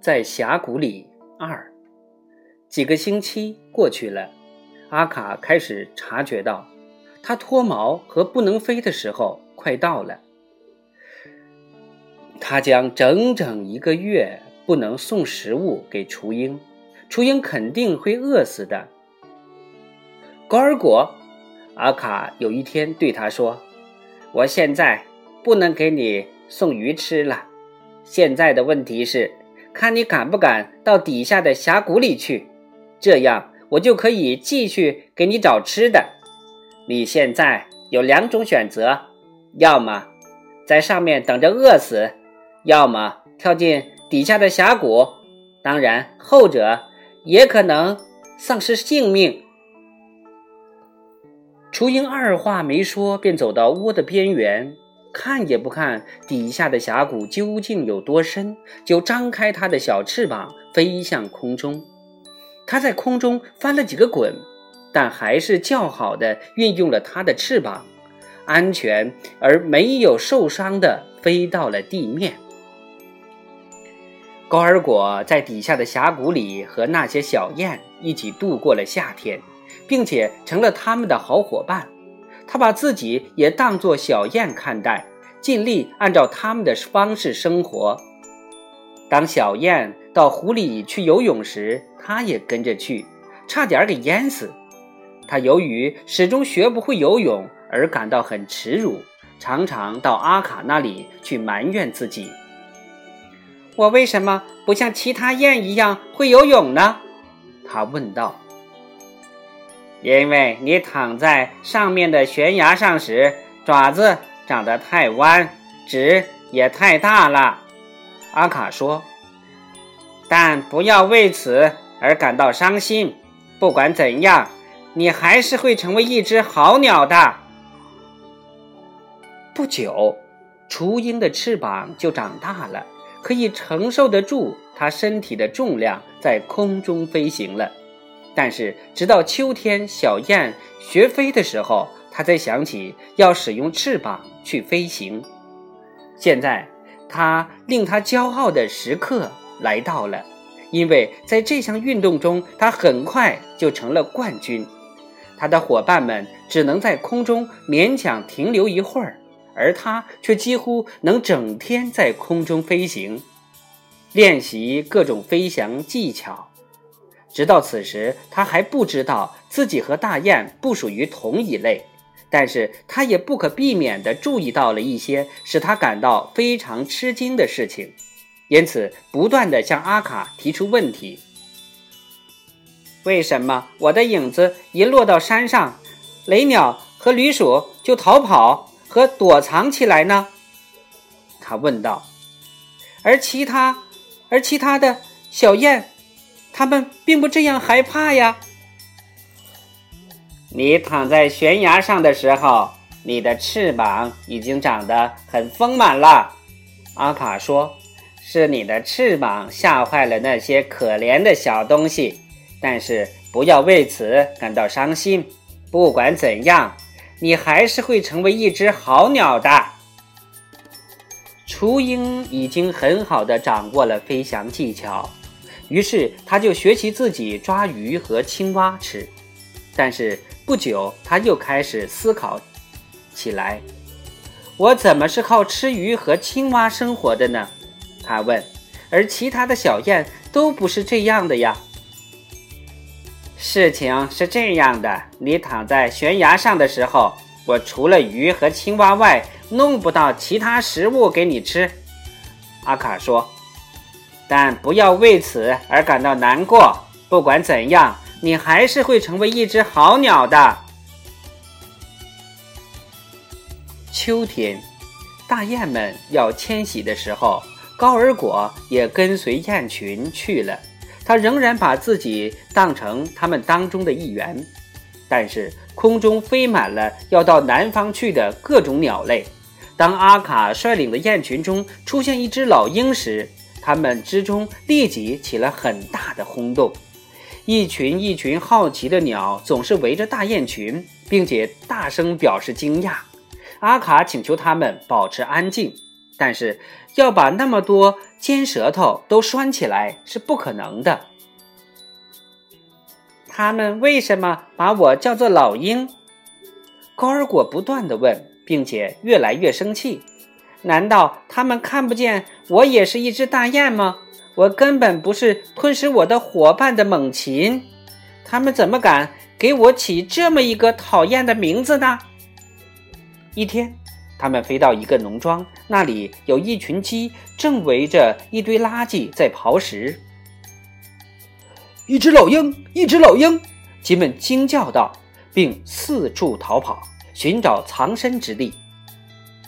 在峡谷里二几个星期过去了，阿卡开始察觉到，他脱毛和不能飞的时候快到了。他将整整一个月不能送食物给雏鹰，雏鹰肯定会饿死的。高尔果，阿卡有一天对他说：“我现在不能给你送鱼吃了，现在的问题是。”看你敢不敢到底下的峡谷里去，这样我就可以继续给你找吃的。你现在有两种选择：要么在上面等着饿死，要么跳进底下的峡谷。当然，后者也可能丧失性命。雏鹰二话没说，便走到窝的边缘。看也不看底下的峡谷究竟有多深，就张开它的小翅膀飞向空中。它在空中翻了几个滚，但还是较好的运用了它的翅膀，安全而没有受伤的飞到了地面。高尔果在底下的峡谷里和那些小雁一起度过了夏天，并且成了他们的好伙伴。他把自己也当作小雁看待，尽力按照他们的方式生活。当小雁到湖里去游泳时，他也跟着去，差点给淹死。他由于始终学不会游泳而感到很耻辱，常常到阿卡那里去埋怨自己：“我为什么不像其他雁一样会游泳呢？”他问道。因为你躺在上面的悬崖上时，爪子长得太弯，趾也太大了。阿卡说：“但不要为此而感到伤心。不管怎样，你还是会成为一只好鸟的。”不久，雏鹰的翅膀就长大了，可以承受得住它身体的重量，在空中飞行了。但是，直到秋天小雁学飞的时候，他才想起要使用翅膀去飞行。现在，他令他骄傲的时刻来到了，因为在这项运动中，他很快就成了冠军。他的伙伴们只能在空中勉强停留一会儿，而他却几乎能整天在空中飞行，练习各种飞翔技巧。直到此时，他还不知道自己和大雁不属于同一类，但是他也不可避免地注意到了一些使他感到非常吃惊的事情，因此不断地向阿卡提出问题：为什么我的影子一落到山上，雷鸟和驴鼠就逃跑和躲藏起来呢？他问道。而其他，而其他的小雁。他们并不这样害怕呀。你躺在悬崖上的时候，你的翅膀已经长得很丰满了。阿卡说：“是你的翅膀吓坏了那些可怜的小东西，但是不要为此感到伤心。不管怎样，你还是会成为一只好鸟的。”雏鹰已经很好的掌握了飞翔技巧。于是他就学习自己抓鱼和青蛙吃，但是不久他又开始思考起来：“我怎么是靠吃鱼和青蛙生活的呢？”他问。而其他的小雁都不是这样的呀。事情是这样的：你躺在悬崖上的时候，我除了鱼和青蛙外，弄不到其他食物给你吃。”阿卡说。但不要为此而感到难过。不管怎样，你还是会成为一只好鸟的。秋天，大雁们要迁徙的时候，高尔果也跟随雁群去了。他仍然把自己当成他们当中的一员。但是，空中飞满了要到南方去的各种鸟类。当阿卡率领的雁群中出现一只老鹰时，他们之中立即起了很大的轰动，一群一群好奇的鸟总是围着大雁群，并且大声表示惊讶。阿卡请求他们保持安静，但是要把那么多尖舌头都拴起来是不可能的。他们为什么把我叫做老鹰？高尔果不断的问，并且越来越生气。难道他们看不见我也是一只大雁吗？我根本不是吞食我的伙伴的猛禽。他们怎么敢给我起这么一个讨厌的名字呢？一天，他们飞到一个农庄，那里有一群鸡正围着一堆垃圾在刨食。一只老鹰，一只老鹰！鸡们惊叫道，并四处逃跑，寻找藏身之地。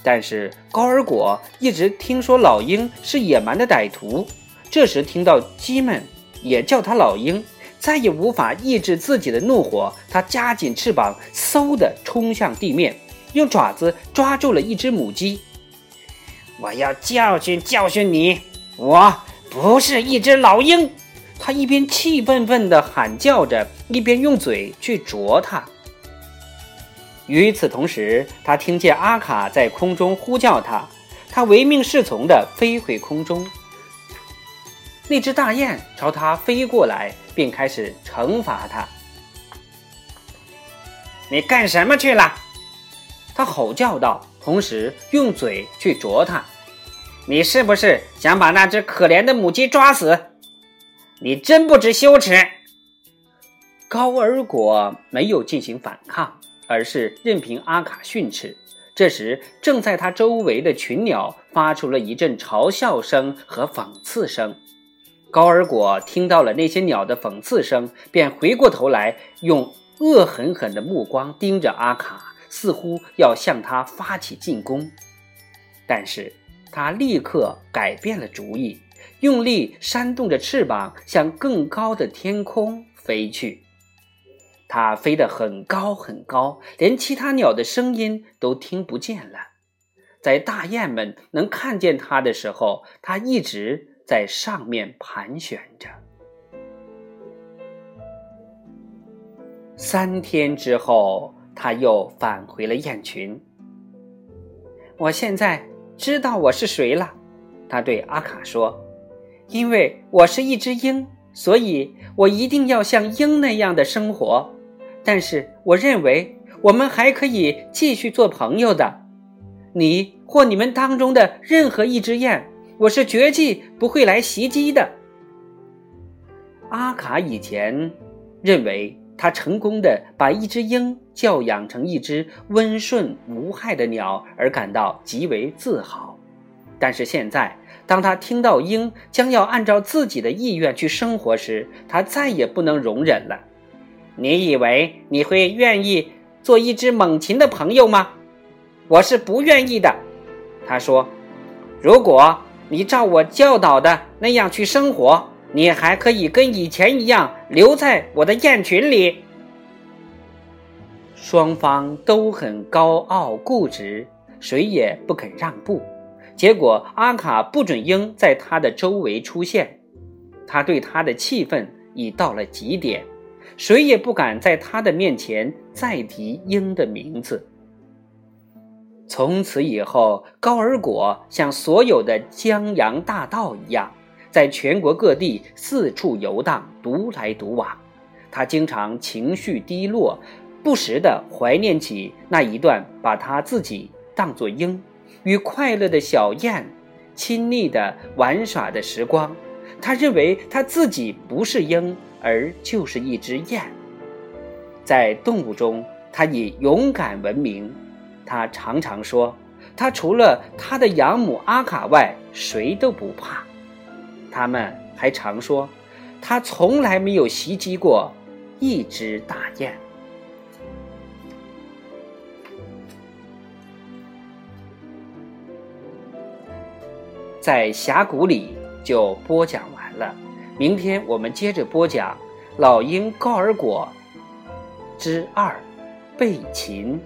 但是高尔果一直听说老鹰是野蛮的歹徒，这时听到鸡们也叫他老鹰，再也无法抑制自己的怒火，他夹紧翅膀，嗖地冲向地面，用爪子抓住了一只母鸡。我要教训教训你！我不是一只老鹰！他一边气愤愤地喊叫着，一边用嘴去啄它。与此同时，他听见阿卡在空中呼叫他，他唯命是从地飞回空中。那只大雁朝他飞过来，并开始惩罚他。你干什么去了？他吼叫道，同时用嘴去啄它。你是不是想把那只可怜的母鸡抓死？你真不知羞耻！高尔果没有进行反抗。而是任凭阿卡训斥。这时，正在他周围的群鸟发出了一阵嘲笑声和讽刺声。高尔果听到了那些鸟的讽刺声，便回过头来，用恶狠狠的目光盯着阿卡，似乎要向他发起进攻。但是他立刻改变了主意，用力扇动着翅膀，向更高的天空飞去。它飞得很高很高，连其他鸟的声音都听不见了。在大雁们能看见它的时候，它一直在上面盘旋着。三天之后，它又返回了雁群。我现在知道我是谁了，他对阿卡说：“因为我是一只鹰，所以我一定要像鹰那样的生活。”但是我认为我们还可以继续做朋友的。你或你们当中的任何一只雁，我是绝技不会来袭击的。阿卡以前认为他成功的把一只鹰教养成一只温顺无害的鸟而感到极为自豪，但是现在当他听到鹰将要按照自己的意愿去生活时，他再也不能容忍了。你以为你会愿意做一只猛禽的朋友吗？我是不愿意的。他说：“如果你照我教导的那样去生活，你还可以跟以前一样留在我的雁群里。”双方都很高傲固执，谁也不肯让步。结果，阿卡不准鹰在他的周围出现，他对他的气愤已到了极点。谁也不敢在他的面前再提鹰的名字。从此以后，高尔果像所有的江洋大盗一样，在全国各地四处游荡，独来独往。他经常情绪低落，不时地怀念起那一段把他自己当作鹰，与快乐的小雁亲昵地玩耍的时光。他认为他自己不是鹰。而就是一只雁，在动物中，它以勇敢闻名。他常常说，他除了他的养母阿卡外，谁都不怕。他们还常说，他从来没有袭击过一只大雁。在峡谷里就播讲完了。明天我们接着播讲《老鹰高尔果之二：被擒》。